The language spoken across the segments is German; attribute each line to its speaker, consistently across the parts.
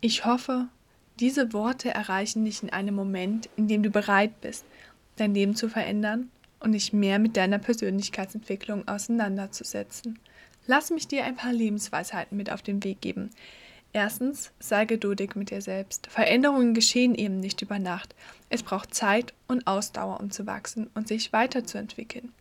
Speaker 1: Ich hoffe, diese Worte erreichen dich in einem Moment, in dem du bereit bist, dein Leben zu verändern und dich mehr mit deiner Persönlichkeitsentwicklung auseinanderzusetzen. Lass mich dir ein paar Lebensweisheiten mit auf den Weg geben. Erstens, sei geduldig mit dir selbst. Veränderungen geschehen eben nicht über Nacht. Es braucht Zeit und Ausdauer, um zu wachsen und sich weiterzuentwickeln.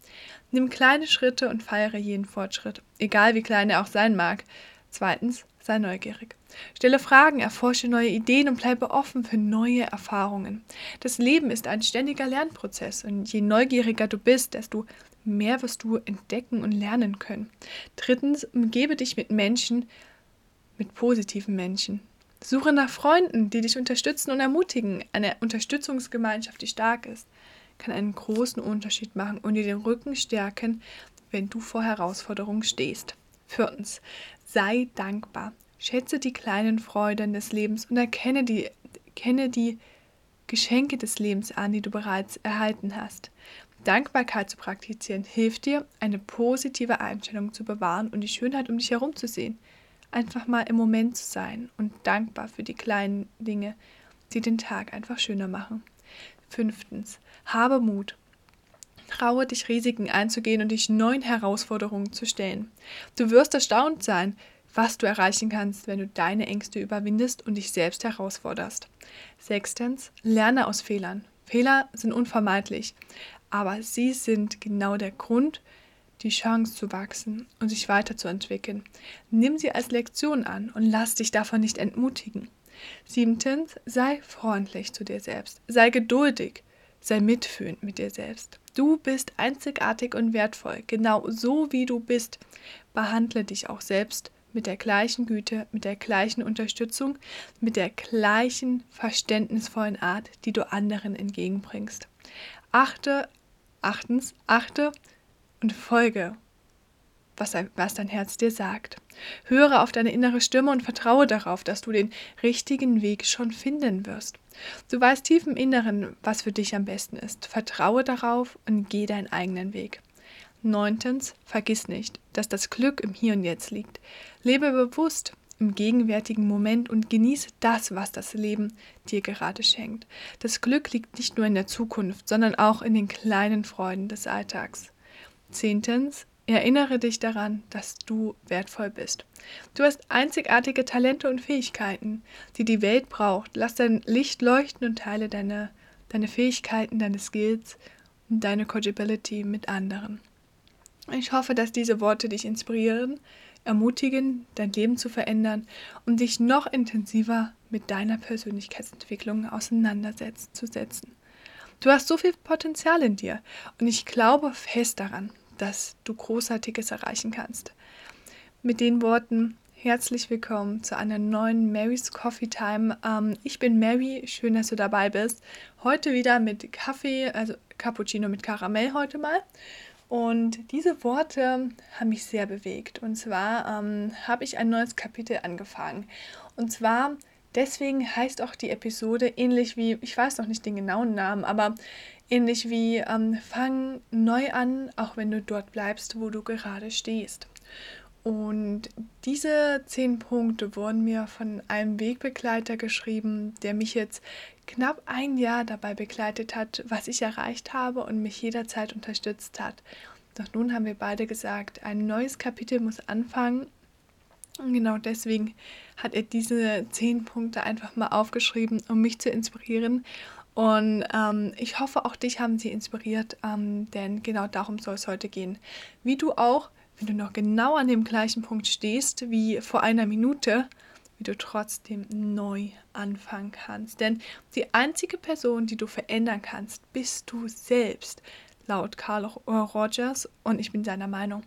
Speaker 1: Nimm kleine Schritte und feiere jeden Fortschritt, egal wie klein er auch sein mag. Zweitens, sei neugierig. Stelle Fragen, erforsche neue Ideen und bleibe offen für neue Erfahrungen. Das Leben ist ein ständiger Lernprozess und je neugieriger du bist, desto mehr wirst du entdecken und lernen können. Drittens, umgebe dich mit Menschen, mit positiven Menschen. Suche nach Freunden, die dich unterstützen und ermutigen. Eine Unterstützungsgemeinschaft, die stark ist, kann einen großen Unterschied machen und dir den Rücken stärken, wenn du vor Herausforderungen stehst. Viertens, sei dankbar. Schätze die kleinen Freuden des Lebens und erkenne die, kenne die Geschenke des Lebens an, die du bereits erhalten hast. Dankbarkeit zu praktizieren hilft dir, eine positive Einstellung zu bewahren und die Schönheit um dich herum zu sehen. Einfach mal im Moment zu sein und dankbar für die kleinen Dinge, die den Tag einfach schöner machen. Fünftens, habe Mut. Traue dich, Risiken einzugehen und dich neuen Herausforderungen zu stellen. Du wirst erstaunt sein, was du erreichen kannst, wenn du deine Ängste überwindest und dich selbst herausforderst. Sechstens, lerne aus Fehlern. Fehler sind unvermeidlich, aber sie sind genau der Grund, die Chance zu wachsen und sich weiterzuentwickeln. Nimm sie als Lektion an und lass dich davon nicht entmutigen. Siebtens, sei freundlich zu dir selbst. Sei geduldig. Sei mitfühlend mit dir selbst. Du bist einzigartig und wertvoll, genau so wie du bist. Behandle dich auch selbst mit der gleichen Güte, mit der gleichen Unterstützung, mit der gleichen verständnisvollen Art, die du anderen entgegenbringst. Achte, achtens, achte und folge, was, was dein Herz dir sagt. Höre auf deine innere Stimme und vertraue darauf, dass du den richtigen Weg schon finden wirst. Du weißt tief im Inneren, was für dich am besten ist. Vertraue darauf und geh deinen eigenen Weg. Neuntens, vergiss nicht, dass das Glück im Hier und Jetzt liegt. Lebe bewusst im gegenwärtigen Moment und genieße das, was das Leben dir gerade schenkt. Das Glück liegt nicht nur in der Zukunft, sondern auch in den kleinen Freuden des Alltags. Zehntens, erinnere dich daran, dass du wertvoll bist. Du hast einzigartige Talente und Fähigkeiten, die die Welt braucht. Lass dein Licht leuchten und teile deine, deine Fähigkeiten, deine Skills und deine Coachability mit anderen. Ich hoffe, dass diese Worte dich inspirieren, ermutigen, dein Leben zu verändern und dich noch intensiver mit deiner Persönlichkeitsentwicklung auseinanderzusetzen. Du hast so viel Potenzial in dir und ich glaube fest daran, dass du Großartiges erreichen kannst. Mit den Worten herzlich willkommen zu einer neuen Mary's Coffee Time. Ähm, ich bin Mary, schön, dass du dabei bist. Heute wieder mit Kaffee, also Cappuccino mit Karamell heute mal. Und diese Worte haben mich sehr bewegt. Und zwar ähm, habe ich ein neues Kapitel angefangen. Und zwar deswegen heißt auch die Episode ähnlich wie, ich weiß noch nicht den genauen Namen, aber ähnlich wie ähm, Fang neu an, auch wenn du dort bleibst, wo du gerade stehst. Und diese zehn Punkte wurden mir von einem Wegbegleiter geschrieben, der mich jetzt knapp ein Jahr dabei begleitet hat, was ich erreicht habe und mich jederzeit unterstützt hat. Doch nun haben wir beide gesagt, ein neues Kapitel muss anfangen. Und genau deswegen hat er diese zehn Punkte einfach mal aufgeschrieben, um mich zu inspirieren. Und ähm, ich hoffe, auch dich haben sie inspiriert, ähm, denn genau darum soll es heute gehen. Wie du auch wenn du noch genau an dem gleichen Punkt stehst wie vor einer Minute, wie du trotzdem neu anfangen kannst. Denn die einzige Person, die du verändern kannst, bist du selbst, laut Carl Rogers. Und ich bin seiner Meinung.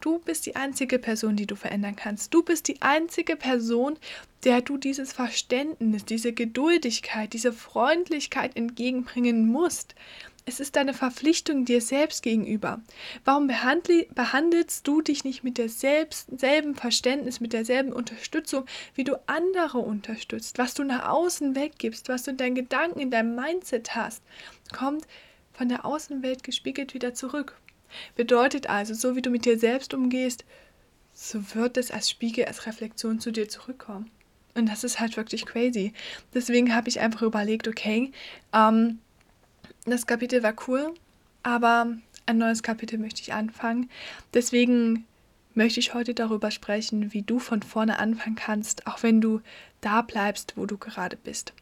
Speaker 1: Du bist die einzige Person, die du verändern kannst. Du bist die einzige Person, der du dieses Verständnis, diese Geduldigkeit, diese Freundlichkeit entgegenbringen musst. Es ist deine Verpflichtung dir selbst gegenüber. Warum behandelst du dich nicht mit derselben Verständnis, mit derselben Unterstützung, wie du andere unterstützt? Was du nach außen weggibst, was du in deinen Gedanken, in deinem Mindset hast, kommt von der Außenwelt gespiegelt wieder zurück. Bedeutet also, so wie du mit dir selbst umgehst, so wird es als Spiegel, als Reflexion zu dir zurückkommen. Und das ist halt wirklich crazy. Deswegen habe ich einfach überlegt, okay, ähm, das Kapitel war cool, aber ein neues Kapitel möchte ich anfangen. Deswegen möchte ich heute darüber sprechen, wie du von vorne anfangen kannst, auch wenn du da bleibst, wo du gerade bist.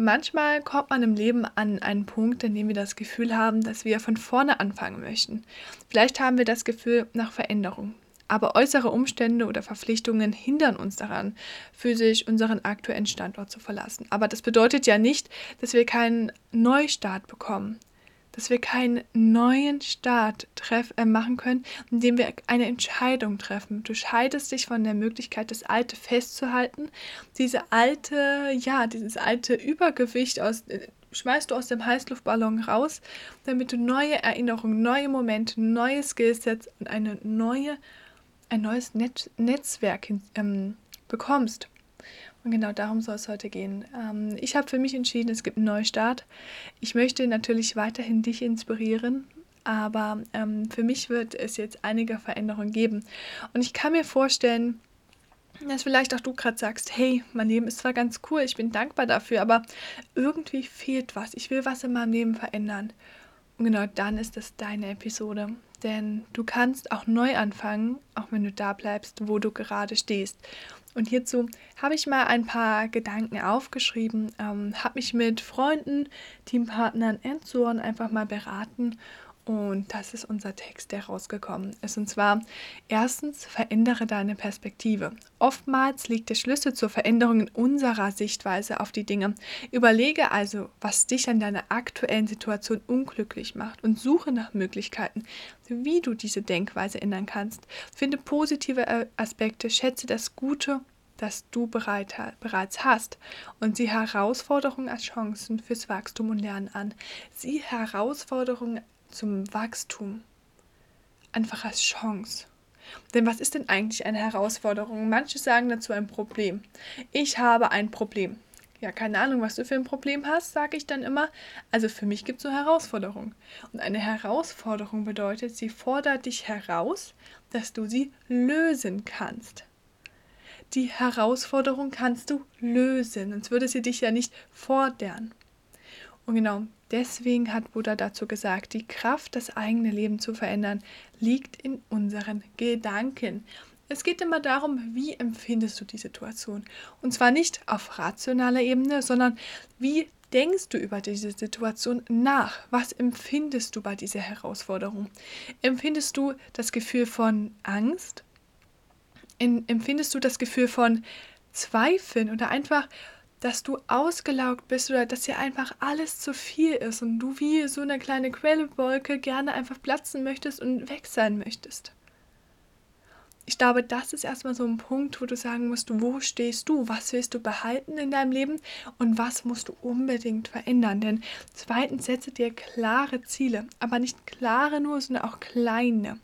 Speaker 1: Manchmal kommt man im Leben an einen Punkt, in dem wir das Gefühl haben, dass wir von vorne anfangen möchten. Vielleicht haben wir das Gefühl nach Veränderung. Aber äußere Umstände oder Verpflichtungen hindern uns daran, physisch unseren aktuellen Standort zu verlassen. Aber das bedeutet ja nicht, dass wir keinen Neustart bekommen dass wir keinen neuen Start treff, äh, machen können, indem wir eine Entscheidung treffen. Du scheidest dich von der Möglichkeit, das Alte festzuhalten. Diese alte, ja, dieses alte Übergewicht aus, äh, schmeißt du aus dem Heißluftballon raus, damit du neue Erinnerungen, neue Momente, neue Skillsets und eine neue, ein neues Net Netzwerk ähm, bekommst. Und genau darum soll es heute gehen. Ähm, ich habe für mich entschieden, es gibt einen Neustart. Ich möchte natürlich weiterhin dich inspirieren, aber ähm, für mich wird es jetzt einige Veränderungen geben. Und ich kann mir vorstellen, dass vielleicht auch du gerade sagst, hey, mein Leben ist zwar ganz cool, ich bin dankbar dafür, aber irgendwie fehlt was. Ich will was in meinem Leben verändern. Und genau dann ist das deine Episode. Denn du kannst auch neu anfangen, auch wenn du da bleibst, wo du gerade stehst. Und hierzu habe ich mal ein paar Gedanken aufgeschrieben, ähm, habe mich mit Freunden, Teampartnern und so einfach mal beraten und das ist unser Text, der rausgekommen ist. Und zwar, erstens, verändere deine Perspektive. Oftmals liegt der Schlüssel zur Veränderung in unserer Sichtweise auf die Dinge. Überlege also, was dich an deiner aktuellen Situation unglücklich macht und suche nach Möglichkeiten, wie du diese Denkweise ändern kannst. Finde positive äh, Aspekte, schätze das Gute das du bereit, bereits hast und sieh Herausforderungen als Chancen fürs Wachstum und Lernen an. Sieh Herausforderungen zum Wachstum einfach als Chance. Denn was ist denn eigentlich eine Herausforderung? Manche sagen dazu ein Problem. Ich habe ein Problem. Ja, keine Ahnung, was du für ein Problem hast, sage ich dann immer. Also für mich gibt es so Herausforderungen. Und eine Herausforderung bedeutet, sie fordert dich heraus, dass du sie lösen kannst. Die Herausforderung kannst du lösen, sonst würde sie dich ja nicht fordern. Und genau deswegen hat Buddha dazu gesagt, die Kraft, das eigene Leben zu verändern, liegt in unseren Gedanken. Es geht immer darum, wie empfindest du die Situation. Und zwar nicht auf rationaler Ebene, sondern wie denkst du über diese Situation nach? Was empfindest du bei dieser Herausforderung? Empfindest du das Gefühl von Angst? Empfindest du das Gefühl von Zweifeln oder einfach dass du ausgelaugt bist oder dass dir einfach alles zu viel ist und du wie so eine kleine Quellwolke gerne einfach platzen möchtest und weg sein möchtest. Ich glaube, das ist erstmal so ein Punkt, wo du sagen musst, wo stehst du, was willst du behalten in deinem Leben und was musst du unbedingt verändern. Denn zweitens setze dir klare Ziele, aber nicht klare nur, sondern auch kleine.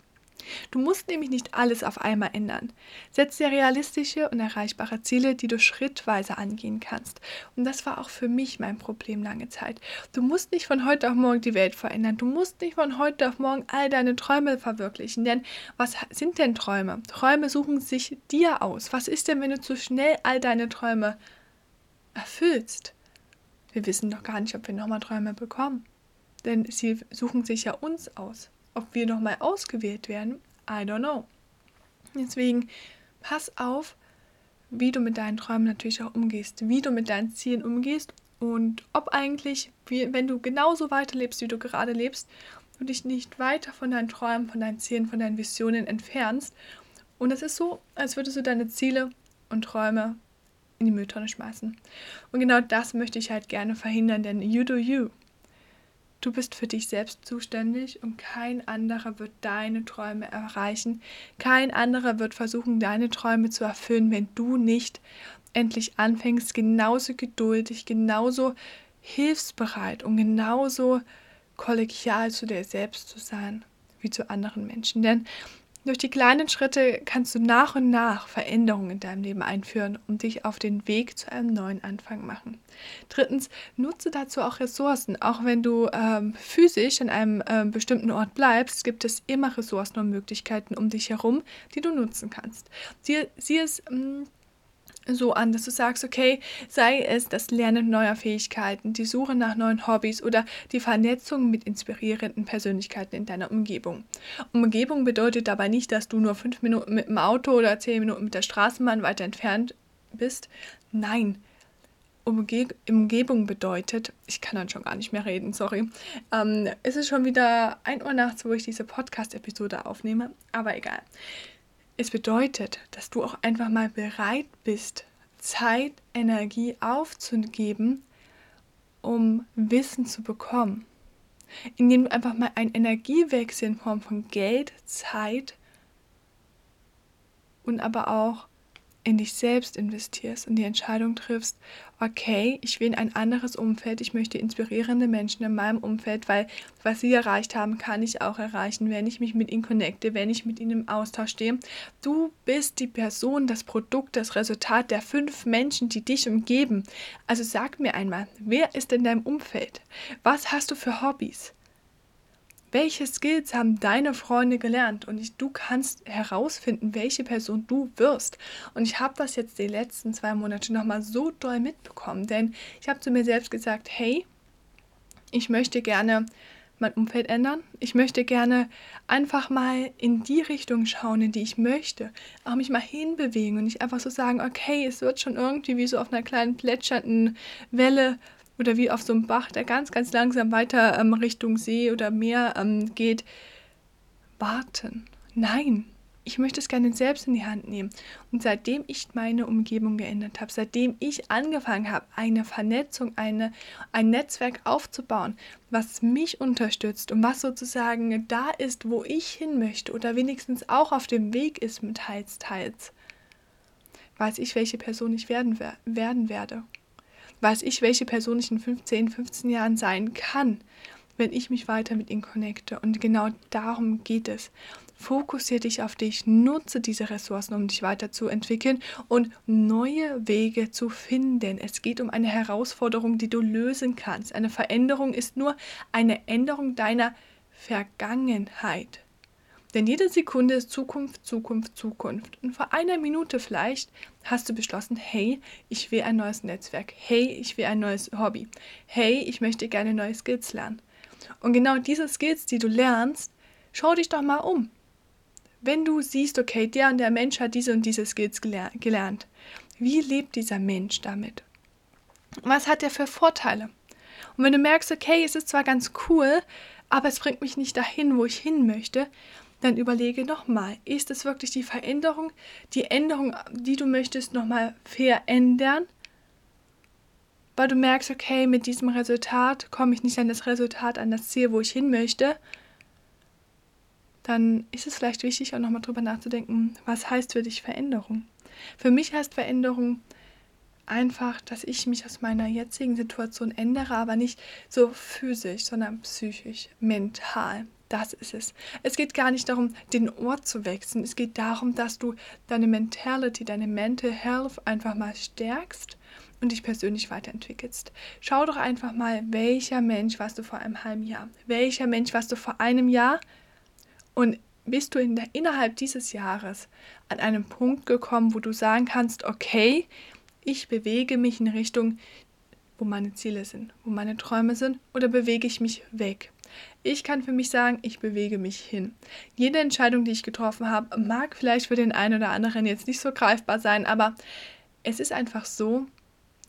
Speaker 1: Du musst nämlich nicht alles auf einmal ändern. Setz dir realistische und erreichbare Ziele, die du schrittweise angehen kannst. Und das war auch für mich mein Problem lange Zeit. Du musst nicht von heute auf morgen die Welt verändern. Du musst nicht von heute auf morgen all deine Träume verwirklichen. Denn was sind denn Träume? Träume suchen sich dir aus. Was ist denn, wenn du zu schnell all deine Träume erfüllst? Wir wissen doch gar nicht, ob wir nochmal Träume bekommen. Denn sie suchen sich ja uns aus. Ob wir nochmal ausgewählt werden, I don't know. Deswegen pass auf, wie du mit deinen Träumen natürlich auch umgehst, wie du mit deinen Zielen umgehst und ob eigentlich, wie, wenn du genauso weiterlebst, wie du gerade lebst, du dich nicht weiter von deinen Träumen, von deinen Zielen, von deinen Visionen entfernst. Und es ist so, als würdest du deine Ziele und Träume in die Mülltonne schmeißen. Und genau das möchte ich halt gerne verhindern, denn you do you. Du bist für dich selbst zuständig und kein anderer wird deine Träume erreichen. Kein anderer wird versuchen, deine Träume zu erfüllen, wenn du nicht endlich anfängst, genauso geduldig, genauso hilfsbereit und genauso kollegial zu dir selbst zu sein wie zu anderen Menschen. Denn durch die kleinen Schritte kannst du nach und nach Veränderungen in deinem Leben einführen und dich auf den Weg zu einem neuen Anfang machen. Drittens, nutze dazu auch Ressourcen. Auch wenn du ähm, physisch an einem ähm, bestimmten Ort bleibst, gibt es immer Ressourcen und Möglichkeiten um dich herum, die du nutzen kannst. Sieh, sieh es ähm, so an, dass du sagst, okay, sei es das Lernen neuer Fähigkeiten, die Suche nach neuen Hobbys oder die Vernetzung mit inspirierenden Persönlichkeiten in deiner Umgebung. Umgebung bedeutet dabei nicht, dass du nur fünf Minuten mit dem Auto oder zehn Minuten mit der Straßenbahn weiter entfernt bist. Nein, Umge Umgebung bedeutet, ich kann dann schon gar nicht mehr reden, sorry. Ähm, es ist schon wieder 1 Uhr nachts, wo ich diese Podcast-Episode aufnehme, aber egal. Es bedeutet, dass du auch einfach mal bereit bist, Zeit, Energie aufzugeben, um Wissen zu bekommen. Indem du einfach mal einen Energiewechsel in Form von Geld, Zeit und aber auch in dich selbst investierst und die Entscheidung triffst, okay, ich will in ein anderes Umfeld, ich möchte inspirierende Menschen in meinem Umfeld, weil was sie erreicht haben, kann ich auch erreichen, wenn ich mich mit ihnen connecte, wenn ich mit ihnen im Austausch stehe. Du bist die Person, das Produkt, das Resultat der fünf Menschen, die dich umgeben. Also sag mir einmal, wer ist in deinem Umfeld? Was hast du für Hobbys? Welche Skills haben deine Freunde gelernt und ich, du kannst herausfinden, welche Person du wirst. Und ich habe das jetzt die letzten zwei Monate nochmal so doll mitbekommen, denn ich habe zu mir selbst gesagt, hey, ich möchte gerne mein Umfeld ändern. Ich möchte gerne einfach mal in die Richtung schauen, in die ich möchte. Auch mich mal hinbewegen und nicht einfach so sagen, okay, es wird schon irgendwie wie so auf einer kleinen plätschernden Welle oder wie auf so einem Bach, der ganz, ganz langsam weiter ähm, Richtung See oder Meer ähm, geht, warten. Nein, ich möchte es gerne selbst in die Hand nehmen. Und seitdem ich meine Umgebung geändert habe, seitdem ich angefangen habe, eine Vernetzung, eine, ein Netzwerk aufzubauen, was mich unterstützt und was sozusagen da ist, wo ich hin möchte oder wenigstens auch auf dem Weg ist mit teils, teils, weiß ich, welche Person ich werden, werden werde weiß ich, welche Person ich in 15, 15 Jahren sein kann, wenn ich mich weiter mit ihnen connecte. Und genau darum geht es. Fokussiere dich auf dich, nutze diese Ressourcen, um dich weiterzuentwickeln und neue Wege zu finden. Es geht um eine Herausforderung, die du lösen kannst. Eine Veränderung ist nur eine Änderung deiner Vergangenheit. Denn jede Sekunde ist Zukunft, Zukunft, Zukunft. Und vor einer Minute vielleicht hast du beschlossen, hey, ich will ein neues Netzwerk. Hey, ich will ein neues Hobby. Hey, ich möchte gerne neue Skills lernen. Und genau diese Skills, die du lernst, schau dich doch mal um. Wenn du siehst, okay, der und der Mensch hat diese und diese Skills gelernt, wie lebt dieser Mensch damit? Was hat er für Vorteile? Und wenn du merkst, okay, es ist zwar ganz cool, aber es bringt mich nicht dahin, wo ich hin möchte, dann überlege nochmal, ist es wirklich die Veränderung, die Änderung, die du möchtest, nochmal verändern? Weil du merkst, okay, mit diesem Resultat komme ich nicht an das Resultat, an das Ziel, wo ich hin möchte. Dann ist es vielleicht wichtig, auch nochmal drüber nachzudenken, was heißt für dich Veränderung? Für mich heißt Veränderung einfach, dass ich mich aus meiner jetzigen Situation ändere, aber nicht so physisch, sondern psychisch, mental. Das ist es. Es geht gar nicht darum, den Ort zu wechseln. Es geht darum, dass du deine Mentality, deine Mental Health einfach mal stärkst und dich persönlich weiterentwickelst. Schau doch einfach mal, welcher Mensch warst du vor einem halben Jahr? Welcher Mensch warst du vor einem Jahr? Und bist du in der, innerhalb dieses Jahres an einem Punkt gekommen, wo du sagen kannst, okay, ich bewege mich in Richtung, wo meine Ziele sind, wo meine Träume sind, oder bewege ich mich weg? Ich kann für mich sagen, ich bewege mich hin. Jede Entscheidung, die ich getroffen habe, mag vielleicht für den einen oder anderen jetzt nicht so greifbar sein, aber es ist einfach so,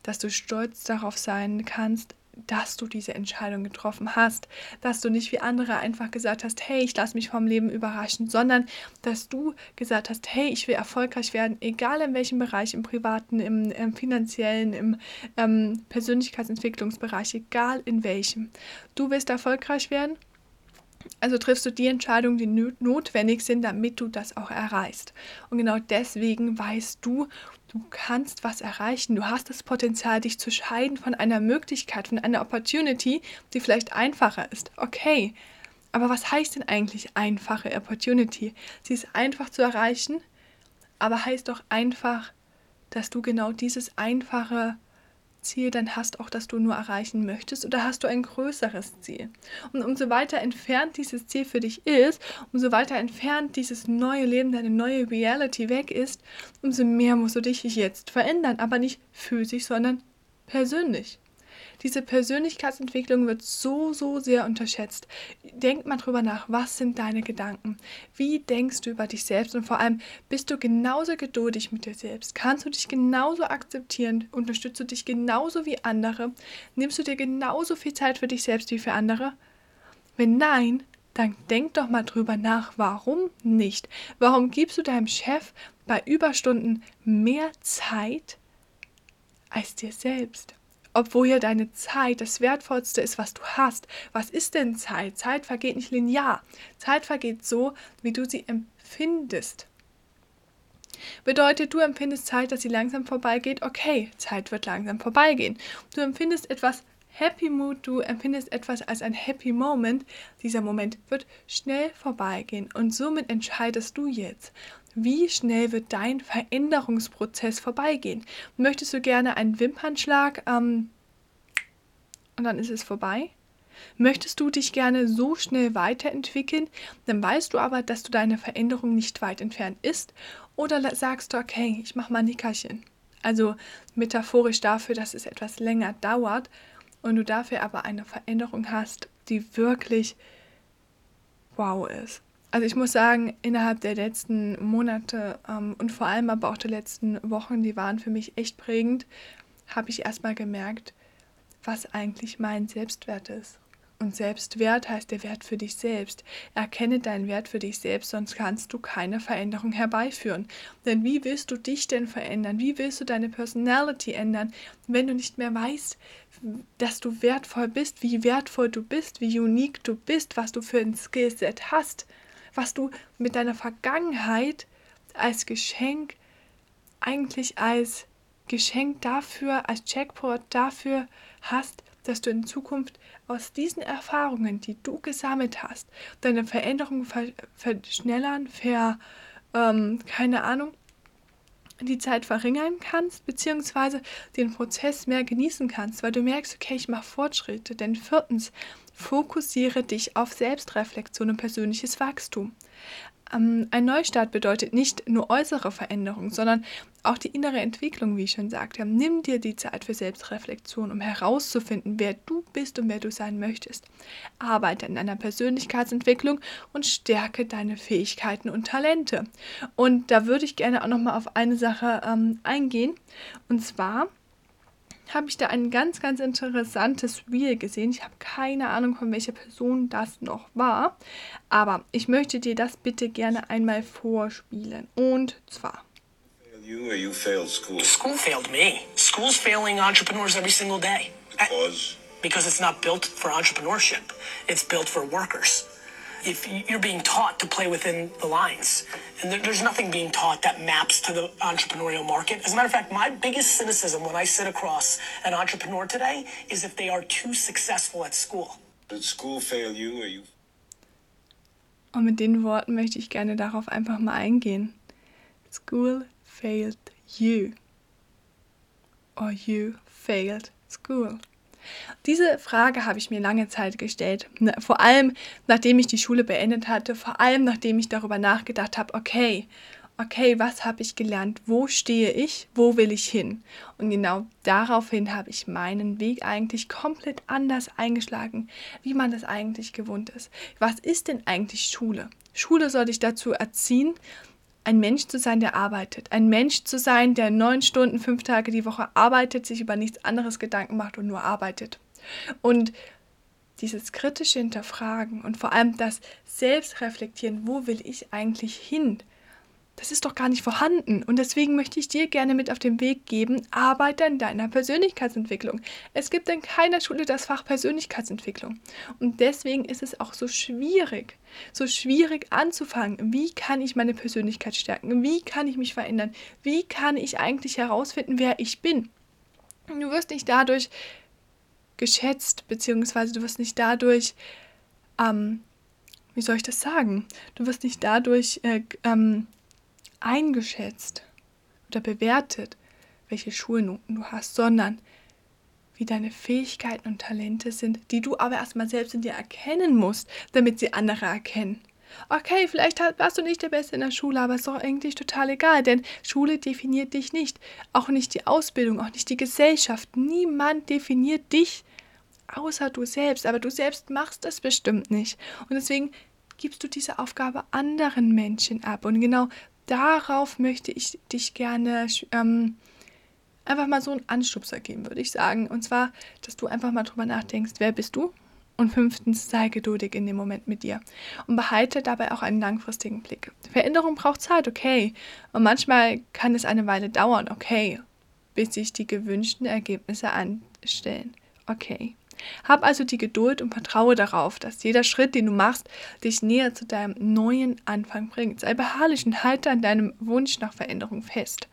Speaker 1: dass du stolz darauf sein kannst, dass du diese Entscheidung getroffen hast, dass du nicht wie andere einfach gesagt hast, hey, ich lasse mich vom Leben überraschen, sondern dass du gesagt hast, hey, ich will erfolgreich werden, egal in welchem Bereich, im privaten, im, im finanziellen, im ähm, Persönlichkeitsentwicklungsbereich, egal in welchem. Du willst erfolgreich werden also triffst du die Entscheidungen, die notwendig sind, damit du das auch erreichst. Und genau deswegen weißt du, du kannst was erreichen. Du hast das Potenzial, dich zu scheiden von einer Möglichkeit, von einer Opportunity, die vielleicht einfacher ist. Okay, aber was heißt denn eigentlich einfache Opportunity? Sie ist einfach zu erreichen, aber heißt doch einfach, dass du genau dieses einfache Ziel dann hast, auch das du nur erreichen möchtest, oder hast du ein größeres Ziel? Und umso weiter entfernt dieses Ziel für dich ist, umso weiter entfernt dieses neue Leben, deine neue Reality weg ist, umso mehr musst du dich jetzt verändern, aber nicht physisch, sondern persönlich. Diese Persönlichkeitsentwicklung wird so, so sehr unterschätzt. Denk mal drüber nach, was sind deine Gedanken? Wie denkst du über dich selbst? Und vor allem, bist du genauso geduldig mit dir selbst? Kannst du dich genauso akzeptieren? Unterstützt du dich genauso wie andere? Nimmst du dir genauso viel Zeit für dich selbst wie für andere? Wenn nein, dann denk doch mal drüber nach, warum nicht? Warum gibst du deinem Chef bei Überstunden mehr Zeit als dir selbst? Obwohl ja deine Zeit das Wertvollste ist, was du hast. Was ist denn Zeit? Zeit vergeht nicht linear. Zeit vergeht so, wie du sie empfindest. Bedeutet, du empfindest Zeit, dass sie langsam vorbeigeht? Okay, Zeit wird langsam vorbeigehen. Du empfindest etwas Happy Mood, du empfindest etwas als ein Happy Moment. Dieser Moment wird schnell vorbeigehen und somit entscheidest du jetzt, wie schnell wird dein Veränderungsprozess vorbeigehen. Möchtest du gerne einen Wimpernschlag ähm, und dann ist es vorbei? Möchtest du dich gerne so schnell weiterentwickeln, dann weißt du aber, dass du deine Veränderung nicht weit entfernt ist. Oder sagst du, okay, ich mache mal ein Nickerchen. Also metaphorisch dafür, dass es etwas länger dauert und du dafür aber eine Veränderung hast, die wirklich wow ist. Also ich muss sagen, innerhalb der letzten Monate ähm, und vor allem aber auch der letzten Wochen, die waren für mich echt prägend, habe ich erstmal gemerkt, was eigentlich mein Selbstwert ist. Und Selbstwert heißt der Wert für dich selbst. Erkenne deinen Wert für dich selbst, sonst kannst du keine Veränderung herbeiführen. Denn wie willst du dich denn verändern? Wie willst du deine Personality ändern, wenn du nicht mehr weißt, dass du wertvoll bist, wie wertvoll du bist, wie unique du bist, was du für ein Skillset hast? Was du mit deiner Vergangenheit als Geschenk, eigentlich als Geschenk dafür, als Jackpot dafür hast, dass du in Zukunft aus diesen Erfahrungen, die du gesammelt hast, deine Veränderungen verschnellern, ver, ähm, keine Ahnung, die Zeit verringern kannst, beziehungsweise den Prozess mehr genießen kannst, weil du merkst, okay, ich mache Fortschritte. Denn viertens, fokussiere dich auf Selbstreflexion und persönliches Wachstum. Ähm, ein Neustart bedeutet nicht nur äußere Veränderung, sondern auch die innere Entwicklung, wie ich schon sagte. Nimm dir die Zeit für Selbstreflexion, um herauszufinden, wer du bist und wer du sein möchtest. Arbeite an deiner Persönlichkeitsentwicklung und stärke deine Fähigkeiten und Talente. Und da würde ich gerne auch noch mal auf eine Sache ähm, eingehen. Und zwar habe ich da ein ganz, ganz interessantes Reel gesehen. Ich habe keine Ahnung, von welcher Person das noch war. Aber ich möchte dir das bitte gerne einmal vorspielen. Und zwar.
Speaker 2: You or you failed school?
Speaker 3: School failed me. School's failing entrepreneurs every single day.
Speaker 2: Because?
Speaker 3: Because it's not built for entrepreneurship. It's built for workers. If you're being taught to play within the lines. And there, there's nothing being taught that maps to the entrepreneurial market. As a matter of fact, my biggest cynicism when I sit across an entrepreneur today is if they are too successful at school.
Speaker 2: Did school fail you or you?
Speaker 1: Und mit den Worten möchte ich gerne darauf einfach mal eingehen. School failed you. Or you failed school. Diese Frage habe ich mir lange Zeit gestellt. Ne, vor allem, nachdem ich die Schule beendet hatte, vor allem, nachdem ich darüber nachgedacht habe, okay, okay, was habe ich gelernt? Wo stehe ich? Wo will ich hin? Und genau daraufhin habe ich meinen Weg eigentlich komplett anders eingeschlagen, wie man das eigentlich gewohnt ist. Was ist denn eigentlich Schule? Schule soll dich dazu erziehen, ein Mensch zu sein, der arbeitet. Ein Mensch zu sein, der neun Stunden, fünf Tage die Woche arbeitet, sich über nichts anderes Gedanken macht und nur arbeitet. Und dieses kritische Hinterfragen und vor allem das Selbstreflektieren, wo will ich eigentlich hin? Das ist doch gar nicht vorhanden. Und deswegen möchte ich dir gerne mit auf den Weg geben, arbeite an deiner Persönlichkeitsentwicklung. Es gibt in keiner Schule das Fach Persönlichkeitsentwicklung. Und deswegen ist es auch so schwierig, so schwierig anzufangen. Wie kann ich meine Persönlichkeit stärken? Wie kann ich mich verändern? Wie kann ich eigentlich herausfinden, wer ich bin? Du wirst nicht dadurch geschätzt, beziehungsweise du wirst nicht dadurch, ähm, wie soll ich das sagen? Du wirst nicht dadurch äh, ähm, eingeschätzt oder bewertet, welche Schulnoten du hast, sondern wie deine Fähigkeiten und Talente sind, die du aber erstmal selbst in dir erkennen musst, damit sie andere erkennen. Okay, vielleicht warst du nicht der Beste in der Schule, aber ist doch eigentlich total egal, denn Schule definiert dich nicht. Auch nicht die Ausbildung, auch nicht die Gesellschaft. Niemand definiert dich außer du selbst. Aber du selbst machst das bestimmt nicht. Und deswegen gibst du diese Aufgabe anderen Menschen ab. Und genau darauf möchte ich dich gerne ähm, einfach mal so einen Anstupser geben, würde ich sagen. Und zwar, dass du einfach mal drüber nachdenkst, wer bist du? Und fünftens, sei geduldig in dem Moment mit dir und behalte dabei auch einen langfristigen Blick. Veränderung braucht Zeit, okay. Und manchmal kann es eine Weile dauern, okay, bis sich die gewünschten Ergebnisse anstellen, okay. Hab also die Geduld und vertraue darauf, dass jeder Schritt, den du machst, dich näher zu deinem neuen Anfang bringt. Sei beharrlich und halte an deinem Wunsch nach Veränderung fest.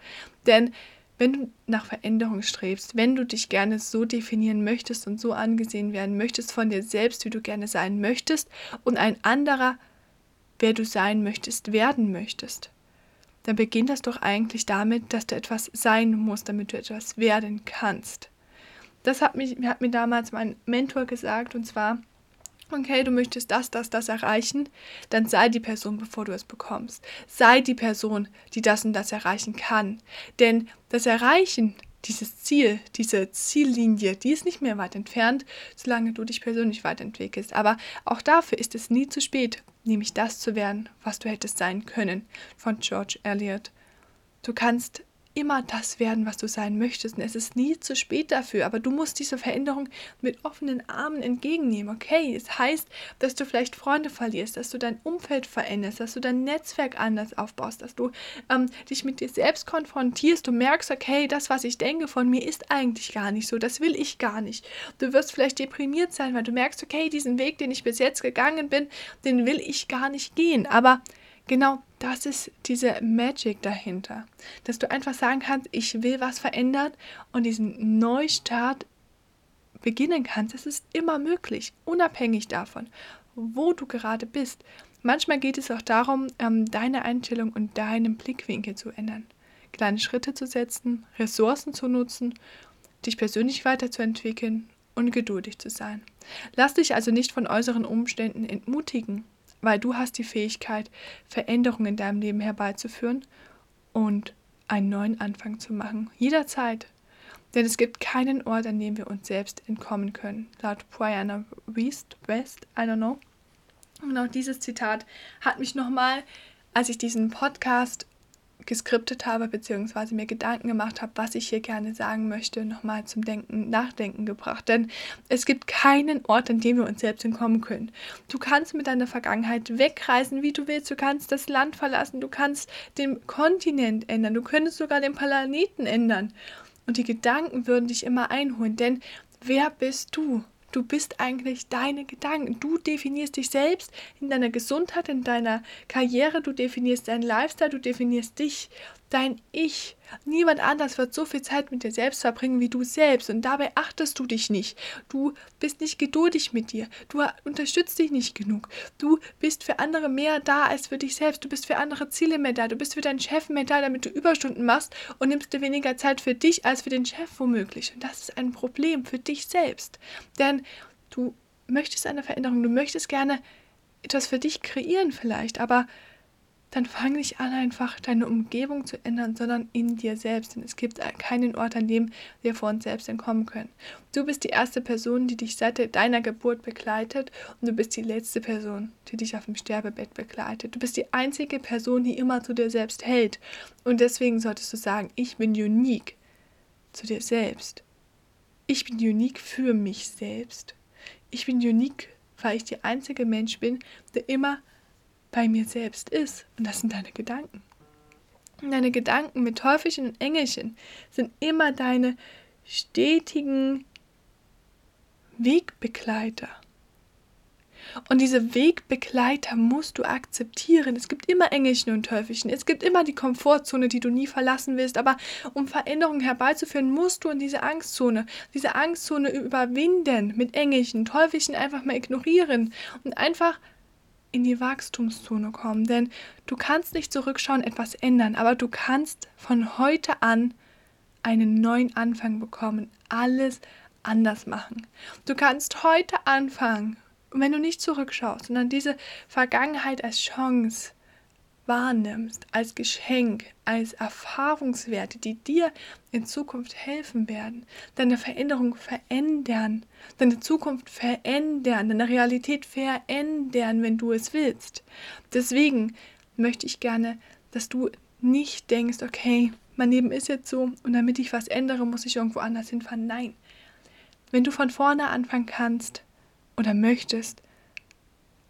Speaker 1: Denn wenn du nach Veränderung strebst, wenn du dich gerne so definieren möchtest und so angesehen werden möchtest von dir selbst, wie du gerne sein möchtest, und ein anderer, wer du sein möchtest, werden möchtest, dann beginnt das doch eigentlich damit, dass du etwas sein musst, damit du etwas werden kannst. Das hat, mich, hat mir damals mein Mentor gesagt, und zwar, okay, du möchtest das, das, das erreichen, dann sei die Person, bevor du es bekommst. Sei die Person, die das und das erreichen kann. Denn das Erreichen, dieses Ziel, diese Ziellinie, die ist nicht mehr weit entfernt, solange du dich persönlich weiterentwickelst. Aber auch dafür ist es nie zu spät, nämlich das zu werden, was du hättest sein können, von George Eliot. Du kannst immer das werden, was du sein möchtest. Und es ist nie zu spät dafür, aber du musst diese Veränderung mit offenen Armen entgegennehmen. Okay, es heißt, dass du vielleicht Freunde verlierst, dass du dein Umfeld veränderst, dass du dein Netzwerk anders aufbaust, dass du ähm, dich mit dir selbst konfrontierst. Du merkst, okay, das, was ich denke von mir, ist eigentlich gar nicht so. Das will ich gar nicht. Du wirst vielleicht deprimiert sein, weil du merkst, okay, diesen Weg, den ich bis jetzt gegangen bin, den will ich gar nicht gehen. Aber Genau das ist diese Magic dahinter, dass du einfach sagen kannst, ich will was verändern und diesen Neustart beginnen kannst. Es ist immer möglich, unabhängig davon, wo du gerade bist. Manchmal geht es auch darum, ähm, deine Einstellung und deinen Blickwinkel zu ändern, kleine Schritte zu setzen, Ressourcen zu nutzen, dich persönlich weiterzuentwickeln und geduldig zu sein. Lass dich also nicht von äußeren Umständen entmutigen weil du hast die Fähigkeit, Veränderungen in deinem Leben herbeizuführen und einen neuen Anfang zu machen. Jederzeit. Denn es gibt keinen Ort, an dem wir uns selbst entkommen können. Laut Brianna West, West, I don't know. Und auch dieses Zitat hat mich nochmal, als ich diesen Podcast geskriptet habe, beziehungsweise mir Gedanken gemacht habe, was ich hier gerne sagen möchte, nochmal zum Denken, Nachdenken gebracht. Denn es gibt keinen Ort, an dem wir uns selbst entkommen können. Du kannst mit deiner Vergangenheit wegreisen, wie du willst. Du kannst das Land verlassen. Du kannst den Kontinent ändern. Du könntest sogar den Planeten ändern. Und die Gedanken würden dich immer einholen. Denn wer bist du? Du bist eigentlich deine Gedanken. Du definierst dich selbst in deiner Gesundheit, in deiner Karriere, du definierst deinen Lifestyle, du definierst dich, dein Ich. Niemand anders wird so viel Zeit mit dir selbst verbringen wie du selbst und dabei achtest du dich nicht. Du bist nicht geduldig mit dir. Du unterstützt dich nicht genug. Du bist für andere mehr da als für dich selbst. Du bist für andere Ziele mehr da. Du bist für deinen Chef mehr da, damit du Überstunden machst und nimmst dir weniger Zeit für dich als für den Chef womöglich. Und das ist ein Problem für dich selbst. Denn du möchtest eine Veränderung, du möchtest gerne etwas für dich kreieren vielleicht, aber dann fang nicht an, einfach deine Umgebung zu ändern, sondern in dir selbst. Denn es gibt keinen Ort, an dem wir vor uns selbst entkommen können. Du bist die erste Person, die dich seit deiner Geburt begleitet und du bist die letzte Person, die dich auf dem Sterbebett begleitet. Du bist die einzige Person, die immer zu dir selbst hält. Und deswegen solltest du sagen, ich bin unique zu dir selbst. Ich bin unique für mich selbst. Ich bin unique, weil ich der einzige Mensch bin, der immer bei mir selbst ist. Und das sind deine Gedanken. Und deine Gedanken mit Teufelchen und Engelchen sind immer deine stetigen Wegbegleiter. Und diese Wegbegleiter musst du akzeptieren. Es gibt immer Engelchen und Teufelchen. Es gibt immer die Komfortzone, die du nie verlassen willst. Aber um Veränderungen herbeizuführen, musst du in diese Angstzone, diese Angstzone überwinden. Mit Engelchen, Teufelchen einfach mal ignorieren und einfach in die Wachstumszone kommen. Denn du kannst nicht zurückschauen, etwas ändern, aber du kannst von heute an einen neuen Anfang bekommen. Alles anders machen. Du kannst heute anfangen, wenn du nicht zurückschaust, sondern diese Vergangenheit als Chance wahrnimmst, als Geschenk, als Erfahrungswerte, die dir in Zukunft helfen werden, deine Veränderung verändern, deine Zukunft verändern, deine Realität verändern, wenn du es willst. Deswegen möchte ich gerne, dass du nicht denkst, okay, mein Leben ist jetzt so und damit ich was ändere, muss ich irgendwo anders hinfahren. Nein. Wenn du von vorne anfangen kannst oder möchtest,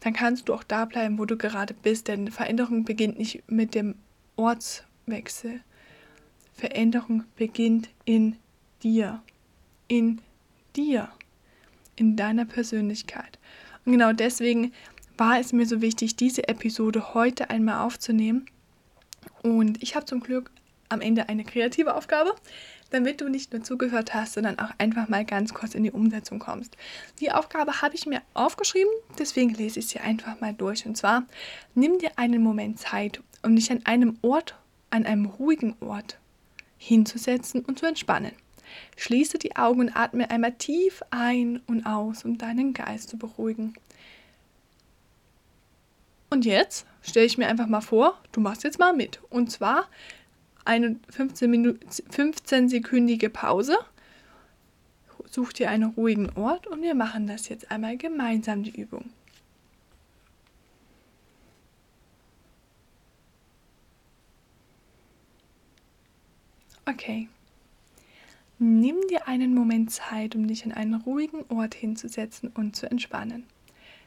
Speaker 1: dann kannst du auch da bleiben, wo du gerade bist, denn Veränderung beginnt nicht mit dem Ortswechsel. Veränderung beginnt in dir. In dir. In deiner Persönlichkeit. Und genau deswegen war es mir so wichtig, diese Episode heute einmal aufzunehmen. Und ich habe zum Glück am Ende eine kreative Aufgabe, damit du nicht nur zugehört hast, sondern auch einfach mal ganz kurz in die Umsetzung kommst. Die Aufgabe habe ich mir aufgeschrieben, deswegen lese ich sie einfach mal durch. Und zwar, nimm dir einen Moment Zeit, um dich an einem Ort, an einem ruhigen Ort hinzusetzen und zu entspannen. Schließe die Augen und atme einmal tief ein und aus, um deinen Geist zu beruhigen. Und jetzt stelle ich mir einfach mal vor, du machst jetzt mal mit. Und zwar eine 15, 15-sekündige Pause. Such dir einen ruhigen Ort und wir machen das jetzt einmal gemeinsam, die Übung. Okay. Nimm dir einen Moment Zeit, um dich an einen ruhigen Ort hinzusetzen und zu entspannen.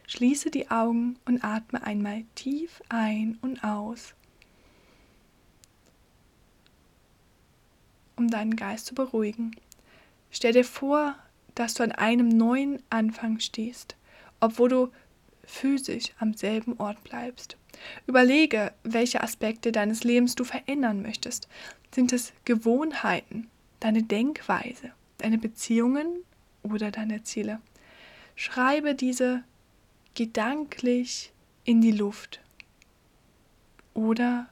Speaker 1: Schließe die Augen und atme einmal tief ein und aus. Um deinen Geist zu beruhigen. Stell dir vor, dass du an einem neuen Anfang stehst, obwohl du physisch am selben Ort bleibst. Überlege, welche Aspekte deines Lebens du verändern möchtest. Sind es Gewohnheiten, deine Denkweise, deine Beziehungen oder deine Ziele? Schreibe diese gedanklich in die Luft oder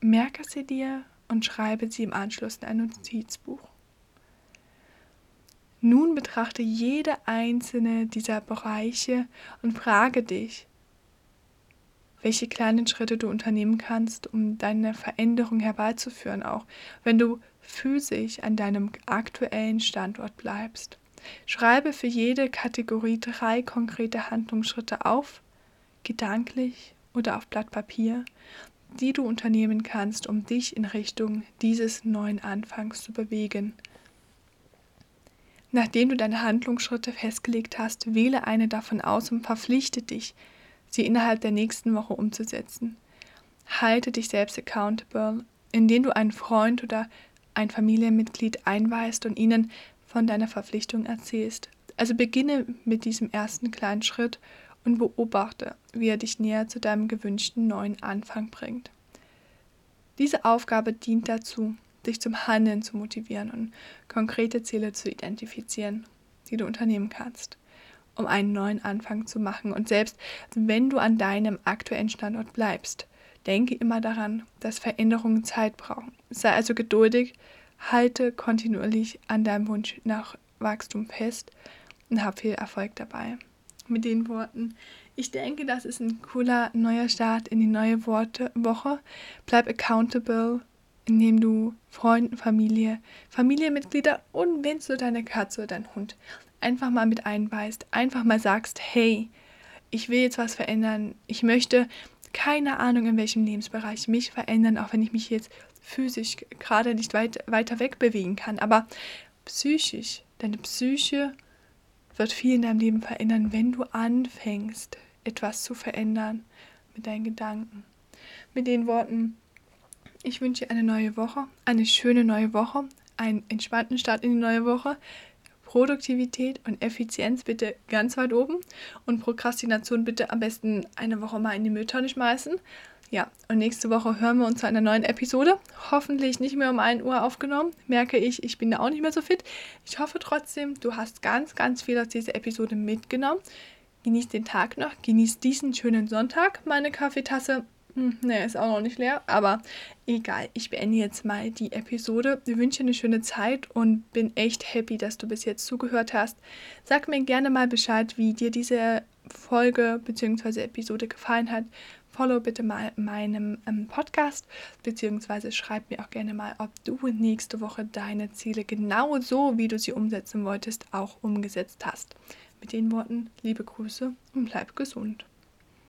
Speaker 1: merke sie dir und schreibe sie im Anschluss in ein Notizbuch. Nun betrachte jede einzelne dieser Bereiche und frage dich, welche kleinen Schritte du unternehmen kannst, um deine Veränderung herbeizuführen, auch wenn du physisch an deinem aktuellen Standort bleibst. Schreibe für jede Kategorie drei konkrete Handlungsschritte auf, gedanklich oder auf Blatt Papier, die du unternehmen kannst, um dich in Richtung dieses neuen Anfangs zu bewegen. Nachdem du deine Handlungsschritte festgelegt hast, wähle eine davon aus und verpflichte dich, sie innerhalb der nächsten Woche umzusetzen. Halte dich selbst accountable, indem du einen Freund oder ein Familienmitglied einweist und ihnen von deiner Verpflichtung erzählst. Also beginne mit diesem ersten kleinen Schritt und beobachte, wie er dich näher zu deinem gewünschten neuen Anfang bringt. Diese Aufgabe dient dazu, dich zum Handeln zu motivieren und konkrete Ziele zu identifizieren, die du unternehmen kannst, um einen neuen Anfang zu machen. Und selbst wenn du an deinem aktuellen Standort bleibst, denke immer daran, dass Veränderungen Zeit brauchen. Sei also geduldig, halte kontinuierlich an deinem Wunsch nach Wachstum fest und hab viel Erfolg dabei mit den Worten. Ich denke, das ist ein cooler neuer Start in die neue Worte Woche. Bleib accountable, indem du Freunden, Familie, Familienmitglieder und wenn du deine Katze oder dein Hund einfach mal mit einweist, einfach mal sagst, hey, ich will jetzt was verändern, ich möchte keine Ahnung in welchem Lebensbereich mich verändern, auch wenn ich mich jetzt physisch gerade nicht weit, weiter weg bewegen kann, aber psychisch, deine Psyche wird viel in deinem Leben verändern, wenn du anfängst, etwas zu verändern mit deinen Gedanken. Mit den Worten, ich wünsche dir eine neue Woche, eine schöne neue Woche, einen entspannten Start in die neue Woche. Produktivität und Effizienz bitte ganz weit oben und Prokrastination bitte am besten eine Woche mal in die Mülltonne schmeißen. Ja, und nächste Woche hören wir uns zu einer neuen Episode. Hoffentlich nicht mehr um 1 Uhr aufgenommen. Merke ich, ich bin da auch nicht mehr so fit. Ich hoffe trotzdem, du hast ganz, ganz viel aus dieser Episode mitgenommen. Genieß den Tag noch, genieß diesen schönen Sonntag. Meine Kaffeetasse Hm, ne, ist auch noch nicht leer, aber egal. Ich beende jetzt mal die Episode. Ich wünsche dir eine schöne Zeit und bin echt happy, dass du bis jetzt zugehört hast. Sag mir gerne mal Bescheid, wie dir diese Folge bzw. Episode gefallen hat. Follow bitte mal meinem ähm, Podcast, beziehungsweise schreib mir auch gerne mal, ob du nächste Woche deine Ziele genau so, wie du sie umsetzen wolltest, auch umgesetzt hast. Mit den Worten, liebe Grüße und bleib gesund.